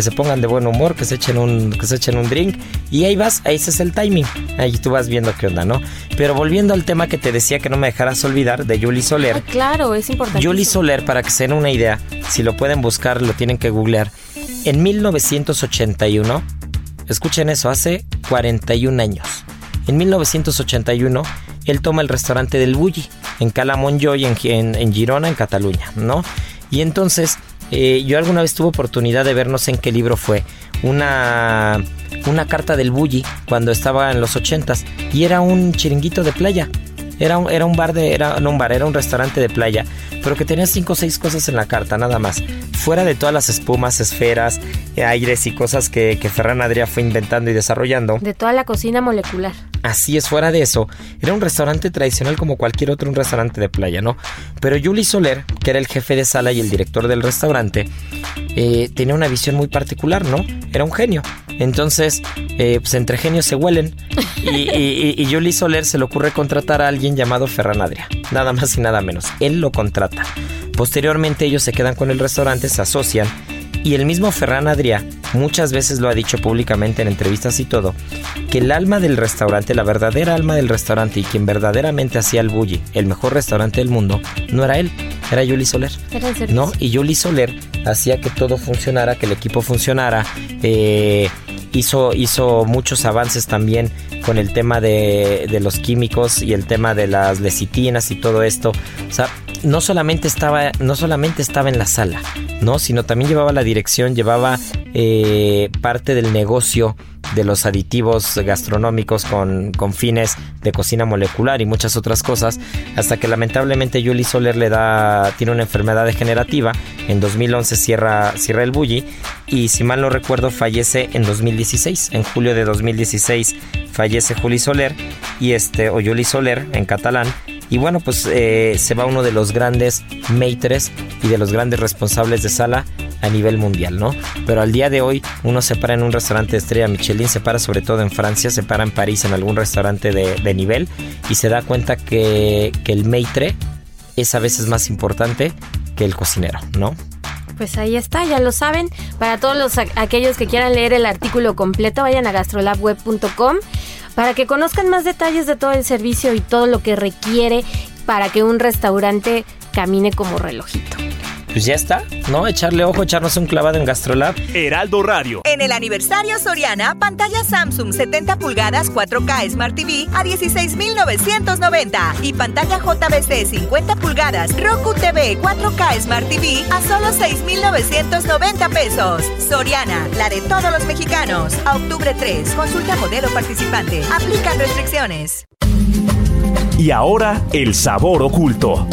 que se pongan de buen humor, que se echen un, que se echen un drink y ahí vas, ahí ese es el timing. Ahí tú vas viendo qué onda, ¿no? Pero volviendo al tema que te decía que no me dejaras olvidar de Julie Soler. claro, es importante. Julie Soler, para que se den una idea, si lo pueden buscar, lo tienen que googlear. En 1981, escuchen eso, hace 41 años. En 1981, él toma el restaurante del Bulli, en Calamonjoy, en, en, en Girona, en Cataluña, ¿no? Y entonces, eh, yo alguna vez tuve oportunidad de ver, no sé en qué libro fue, una, una carta del Bulli cuando estaba en los ochentas y era un chiringuito de playa. Era un, era un bar de, era, no un bar, era un restaurante de playa, pero que tenía cinco o seis cosas en la carta, nada más. Fuera de todas las espumas, esferas, eh, aires y cosas que, que Ferran Adrià fue inventando y desarrollando. De toda la cocina molecular. Así es, fuera de eso, era un restaurante tradicional como cualquier otro, un restaurante de playa, ¿no? Pero Julie Soler, que era el jefe de sala y el director del restaurante, eh, tenía una visión muy particular, ¿no? Era un genio. Entonces, eh, pues entre genios se huelen. Y, y, Julie Soler se le ocurre contratar a alguien llamado Ferran Adria. Nada más y nada menos. Él lo contrata. Posteriormente ellos se quedan con el restaurante, se asocian. Y el mismo Ferran Adrià muchas veces lo ha dicho públicamente en entrevistas y todo, que el alma del restaurante, la verdadera alma del restaurante y quien verdaderamente hacía el bully, el mejor restaurante del mundo, no era él, era Julie Soler. ¿No? Y Julie Soler hacía que todo funcionara, que el equipo funcionara, eh, hizo, hizo muchos avances también con el tema de, de, los químicos y el tema de las lecitinas y todo esto. O sea, no solamente estaba, no solamente estaba en la sala, ¿no? Sino también llevaba la dirección, llevaba eh, parte del negocio de los aditivos gastronómicos con, con, fines de cocina molecular y muchas otras cosas, hasta que lamentablemente Julie Soler le da, tiene una enfermedad degenerativa, en 2011 cierra, cierra el bully y si mal no recuerdo fallece en 2016, en julio de 2016 fallece Julie Soler y este, o Julie Soler en catalán, y bueno, pues eh, se va uno de los grandes maitres y de los grandes responsables de sala a nivel mundial, ¿no? Pero al día de hoy uno se para en un restaurante de estrella Michelin, se para sobre todo en Francia, se para en París en algún restaurante de, nivel y se da cuenta que, que el maitre es a veces más importante que el cocinero, ¿no? Pues ahí está, ya lo saben. Para todos los, aquellos que quieran leer el artículo completo, vayan a gastrolabweb.com para que conozcan más detalles de todo el servicio y todo lo que requiere para que un restaurante camine como relojito pues ya está, ¿no? Echarle ojo, echarnos un clavado en Gastrolab. Heraldo Radio. En el aniversario Soriana, pantalla Samsung 70 pulgadas 4K Smart TV a 16,990 y pantalla JBC 50 pulgadas Roku TV 4K Smart TV a solo 6,990 pesos. Soriana, la de todos los mexicanos. A octubre 3, consulta modelo participante. Aplican restricciones. Y ahora, el sabor oculto.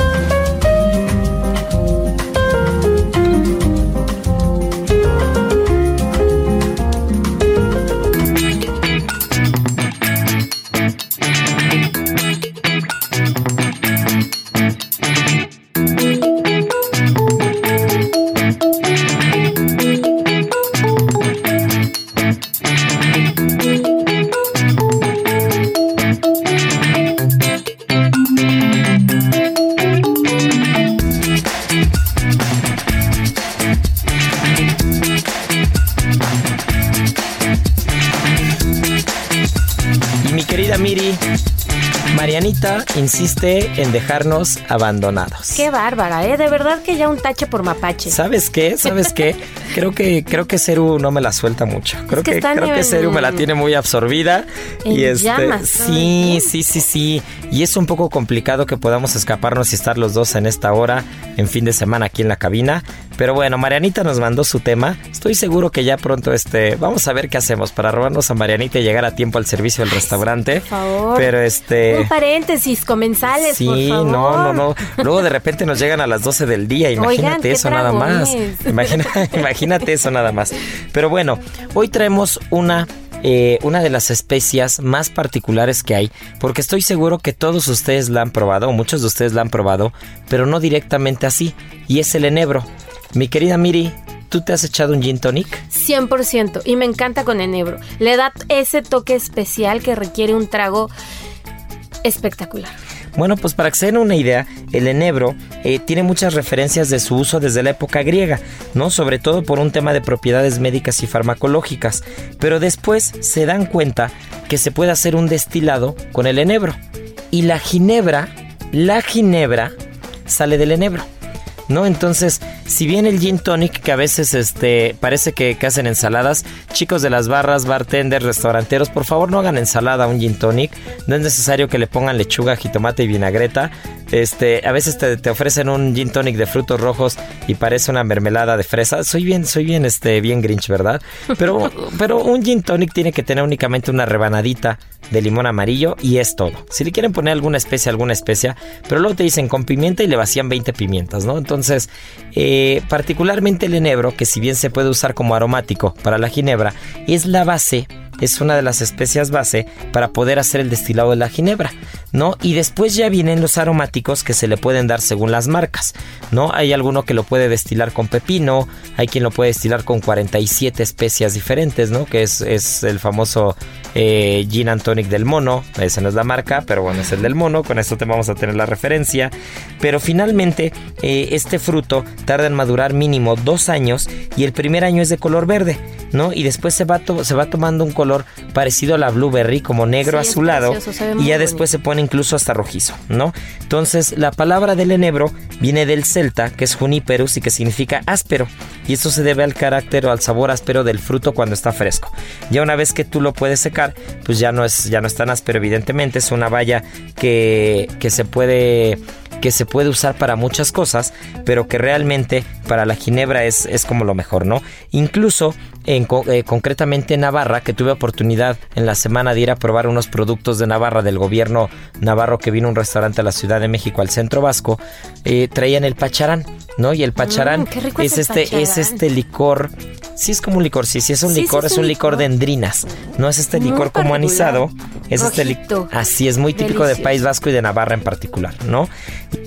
Insiste en dejarnos abandonados. Qué bárbara, ¿eh? De verdad que ya un tache por mapache. ¿Sabes qué? ¿Sabes qué? creo que creo que Ceru no me la suelta mucho. Creo que, creo que Ceru me la tiene muy absorbida. y este, sí, sí, sí, sí. Y es un poco complicado que podamos escaparnos y estar los dos en esta hora, en fin de semana aquí en la cabina. Pero bueno, Marianita nos mandó su tema. Estoy seguro que ya pronto este, vamos a ver qué hacemos para robarnos a Marianita y llegar a tiempo al servicio del restaurante. Por favor. Pero este. Un paréntesis comensales. Sí, por favor. no, no, no. Luego de repente nos llegan a las 12 del día. Imagínate eso nada más. Imagina, imagínate eso nada más. Pero bueno, hoy traemos una eh, una de las especias más particulares que hay, porque estoy seguro que todos ustedes la han probado, o muchos de ustedes la han probado, pero no directamente así, y es el enebro. Mi querida Miri, ¿tú te has echado un gin tonic? 100%, y me encanta con enebro. Le da ese toque especial que requiere un trago espectacular. Bueno, pues para que se den una idea, el enebro eh, tiene muchas referencias de su uso desde la época griega, ¿no? Sobre todo por un tema de propiedades médicas y farmacológicas. Pero después se dan cuenta que se puede hacer un destilado con el enebro. Y la ginebra, la ginebra sale del enebro. ¿No? Entonces, si bien el gin tonic, que a veces este, parece que, que, hacen ensaladas, chicos de las barras, bartenders, restauranteros, por favor no hagan ensalada a un gin tonic. No es necesario que le pongan lechuga, jitomate y vinagreta. Este, a veces te, te, ofrecen un gin tonic de frutos rojos y parece una mermelada de fresa. Soy bien, soy bien, este, bien grinch, ¿verdad? Pero, pero un gin tonic tiene que tener únicamente una rebanadita de limón amarillo y es todo. Si le quieren poner alguna especia, alguna especia, pero luego te dicen con pimienta y le vacían 20 pimientas, ¿no? Entonces, eh, particularmente el enebro, que si bien se puede usar como aromático para la ginebra, es la base es una de las especias base para poder hacer el destilado de la ginebra, ¿no? Y después ya vienen los aromáticos que se le pueden dar según las marcas, ¿no? Hay alguno que lo puede destilar con pepino, hay quien lo puede destilar con 47 especias diferentes, ¿no? Que es, es el famoso eh, Gin and Tonic del mono, esa no es la marca, pero bueno, es el del mono, con esto te vamos a tener la referencia. Pero finalmente, eh, este fruto tarda en madurar mínimo dos años y el primer año es de color verde, ¿no? Y después se va, se va tomando un color parecido a la blueberry, como negro Sí, azulado, precioso, y ya después se pone incluso hasta rojizo, ¿no? Entonces, la palabra del enebro viene del celta, que es juniperus y que significa áspero, y esto se debe al carácter o al sabor áspero del fruto cuando está fresco. Ya una vez que tú lo puedes secar, pues ya no es, ya no es tan áspero, evidentemente, es una valla que, que se puede que se puede usar para muchas cosas, pero que realmente para la ginebra es, es como lo mejor, ¿no? Incluso en, co- eh, concretamente en Navarra, que tuve oportunidad en la semana de ir a probar unos productos de Navarra del gobierno navarro que vino a un restaurante a la Ciudad de México, al centro vasco, eh, traían el pacharán, ¿no? Y el pacharán Mm, es este, es este licor, sí es como un licor, sí, sí es un Sí, sí, licor, es es un licor de endrinas, no es este Muy licor como anisado, es este licor, así es muy típico de. País Vasco y de Navarra en particular, ¿no?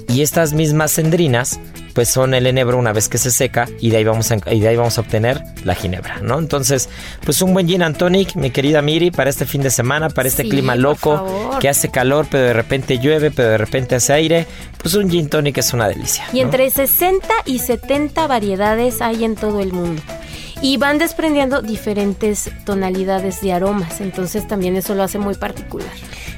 Y estas mismas endrinas, pues son el enebro una vez que se seca y de ahí vamos a, y de ahí vamos a obtener la ginebra, ¿no? Entonces, pues un buen gin and tonic, mi querida Miri, para este fin de semana, para este Sí, clima loco, que hace calor, pero de repente llueve, pero de repente hace aire, pues un gin tonic es una delicia. Y ¿no? entre 60 y 70 variedades hay en todo el mundo. Y van desprendiendo diferentes tonalidades de aromas, entonces también eso lo hace muy particular.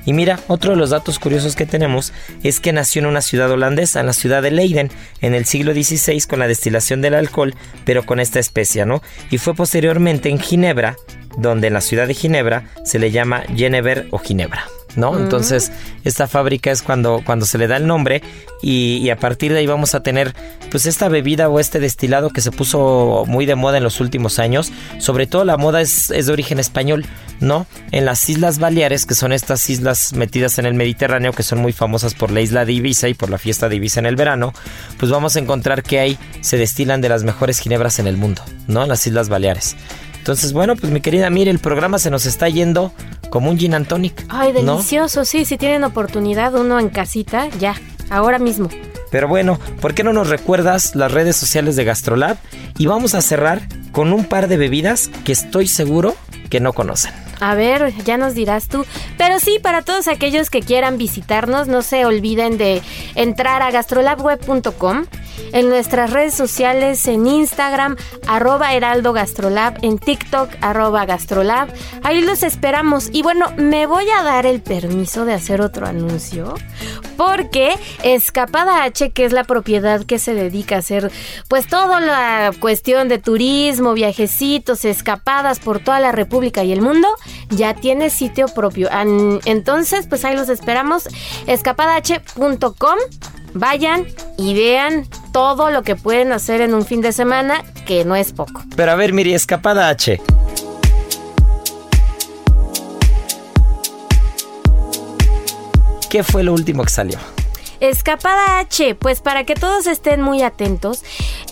Y mira, otro de los datos curiosos que tenemos es que nació en una ciudad holandesa, en la ciudad de Leiden, en el siglo XVI con la destilación del alcohol, pero con esta especia, ¿no? Y fue posteriormente en Ginebra, donde en la ciudad de Ginebra se le llama Genever o Ginebra. ¿No? Entonces, esta fábrica es cuando, cuando se le da el nombre y, y a partir de ahí vamos a tener pues esta bebida o este destilado que se puso muy de moda en los últimos años. Sobre todo la moda es, es de origen español, ¿no? En las Islas Baleares, que son estas islas metidas en el Mediterráneo, que son muy famosas por la isla de Ibiza y por la fiesta de Ibiza en el verano, pues vamos a encontrar que ahí se destilan de las mejores ginebras en el mundo, ¿no? En las Islas Baleares. Entonces, bueno, pues mi querida, mire, el programa se nos está yendo como un gin and tonic. Ay, ¿no? delicioso, sí, si tienen oportunidad, uno en casita, ya, ahora mismo. Pero bueno, ¿por qué no nos recuerdas las redes sociales de Gastrolab? Y vamos a cerrar con un par de bebidas que estoy seguro que no conocen. A ver, ya nos dirás tú. Pero sí, para todos aquellos que quieran visitarnos, no se olviden de entrar a gastrolabweb.com, en nuestras redes sociales, en Instagram, arroba heraldo gastrolab, en TikTok, arroba gastrolab. Ahí los esperamos. Y bueno, me voy a dar el permiso de hacer otro anuncio, porque Escapada H, que es la propiedad que se dedica a hacer, pues toda la cuestión de turismo, viajecitos, escapadas por toda la República y el mundo, ya tiene sitio propio. Entonces, pues ahí los esperamos. Escapadah.com. Vayan y vean todo lo que pueden hacer en un fin de semana, que no es poco. Pero a ver, Miri, escapada H. ¿Qué fue lo último que salió? Escapada H, pues para que todos estén muy atentos,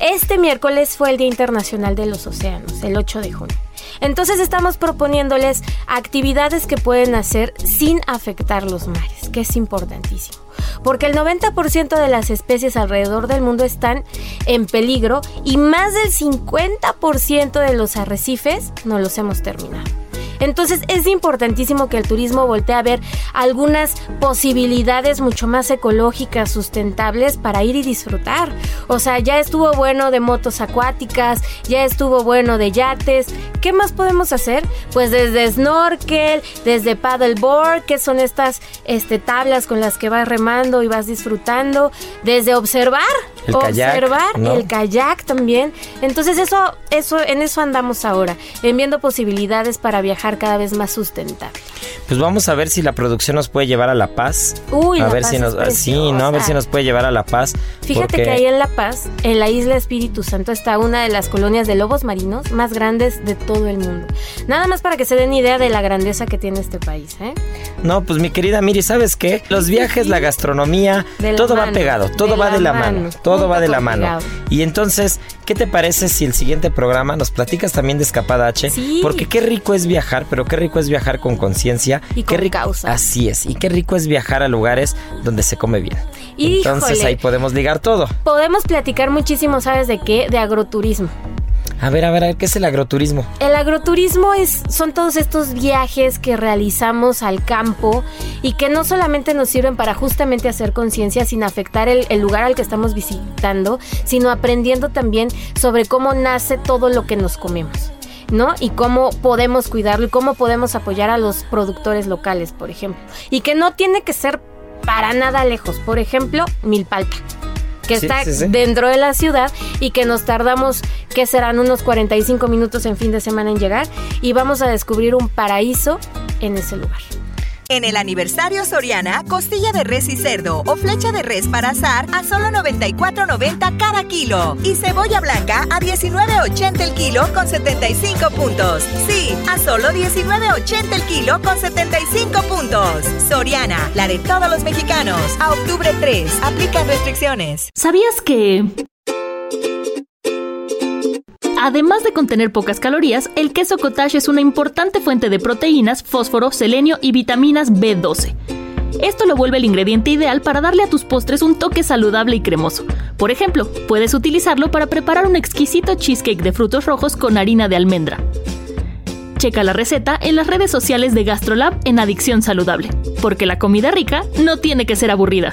este miércoles fue el Día Internacional de los Océanos, el 8 de junio. Entonces estamos proponiéndoles actividades que pueden hacer sin afectar los mares, que es importantísimo. Porque el 90% de las especies alrededor del mundo están en peligro y más del 50% de los arrecifes no los hemos terminado. Entonces es importantísimo que el turismo voltee a ver algunas posibilidades mucho más ecológicas, sustentables para ir y disfrutar. O sea, ya estuvo bueno de motos acuáticas, ya estuvo bueno de yates. ¿Qué más podemos hacer? Pues desde snorkel, desde paddleboard, que son estas este, tablas con las que vas remando y vas disfrutando, desde observar, El kayak, observar ¿no? el kayak también. Entonces eso, eso, en eso andamos ahora, en viendo posibilidades para viajar cada vez más sustentable. Pues vamos a ver si la producción nos puede llevar a La Paz. Uy, a La ver Paz si es nos sí, no, a ver si nos puede llevar a La Paz. Fíjate porque- que ahí en La Paz, en la isla Espíritu Santo, está una de las colonias de lobos marinos más grandes de todo el mundo. Nada más para que se den idea de la grandeza que tiene este país, ¿eh? No, pues mi querida Miri, ¿sabes qué? Los viajes, la gastronomía, la todo va pegado, todo va de la mano, mano, todo va de la mano. pegado. Y entonces, ¿qué te parece si el siguiente programa nos platicas también de Escapada H? Sí. Porque qué rico es viajar, pero qué rico es viajar con conciencia. Y qué con rico, causa. Así es, y qué rico es viajar a lugares donde se come bien. Entonces Híjole. ahí podemos ligar todo. Podemos platicar muchísimo, ¿sabes de qué? De agroturismo. A ver, a ver, a ver, ¿qué es el agroturismo? El agroturismo es, son todos estos viajes que realizamos al campo y que no solamente nos sirven para justamente hacer conciencia sin afectar el, lugar al que estamos visitando, sino aprendiendo también sobre cómo nace todo lo que nos comemos. ¿no? Y cómo podemos cuidarlo y cómo podemos apoyar a los productores locales, por ejemplo. Y que no tiene que ser para nada lejos. Por ejemplo, Milpalta que Sí, está sí, sí. dentro de la ciudad y que nos tardamos, que serán unos 45 minutos en fin de semana en llegar y vamos a descubrir un paraíso en ese lugar. En el aniversario Soriana, costilla de res y cerdo o flecha de res para asar a solo 94.90 cada kilo. Y cebolla blanca a 19.80 el kilo con 75 puntos. Sí, a solo 19.80 el kilo con 75 puntos. Soriana, la de todos los mexicanos. A octubre 3, aplican restricciones. ¿Sabías que... Además de contener pocas calorías, el queso cottage es una importante fuente de proteínas, fósforo, selenio y vitaminas B12. Esto lo vuelve el ingrediente ideal para darle a tus postres un toque saludable y cremoso. Por ejemplo, puedes utilizarlo para preparar un exquisito cheesecake de frutos rojos con harina de almendra. Checa la receta en las redes sociales de GastroLab en Adicción Saludable, porque la comida rica no tiene que ser aburrida.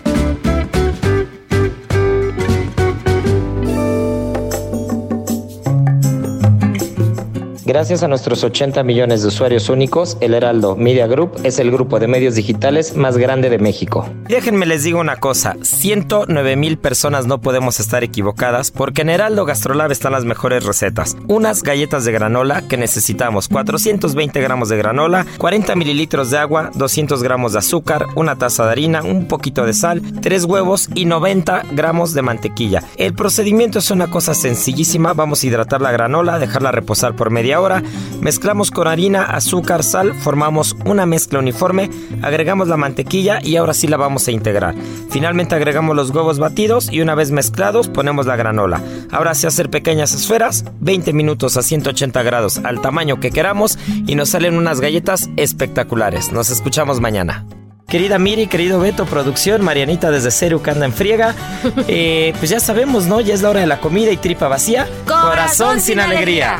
Gracias a nuestros 80 millones de usuarios únicos, el Heraldo Media Group es el grupo de medios digitales más grande de México. Déjenme les digo una cosa, 109 mil personas no podemos estar equivocadas porque en Heraldo Gastrolab están las mejores recetas. Unas galletas de granola que necesitamos 420 gramos de granola, 40 mililitros de agua, 200 gramos de azúcar, una taza de harina, un poquito de sal, 3 huevos y 90 gramos de mantequilla. El procedimiento es una cosa sencillísima, vamos a hidratar la granola, dejarla reposar por media hora, mezclamos con harina, azúcar, sal, formamos una mezcla uniforme, agregamos la mantequilla y ahora sí la vamos a integrar. Finalmente agregamos los huevos batidos y una vez mezclados ponemos la granola. Ahora sí hacer pequeñas esferas, 20 minutos a 180 grados al tamaño que queramos y nos salen unas galletas espectaculares. Nos escuchamos mañana. Querida Miri, querido Beto, producción, Marianita desde Ceru que anda en friega. Eh, pues ya sabemos, ¿no? Ya es la hora de la comida y tripa vacía. Corazón sin alegría.